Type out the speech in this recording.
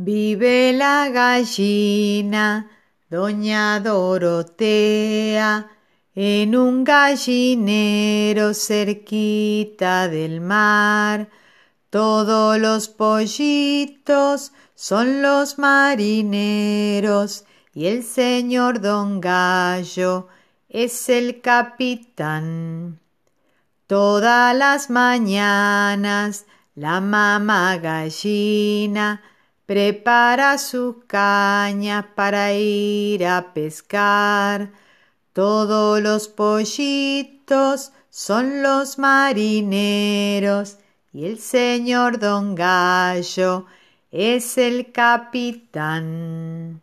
Vive la gallina, doña Dorotea, en un gallinero cerquita del mar. Todos los pollitos son los marineros y el señor don Gallo es el capitán. Todas las mañanas la mamá gallina prepara su caña para ir a pescar. Todos los pollitos son los marineros y el señor don Gallo es el capitán.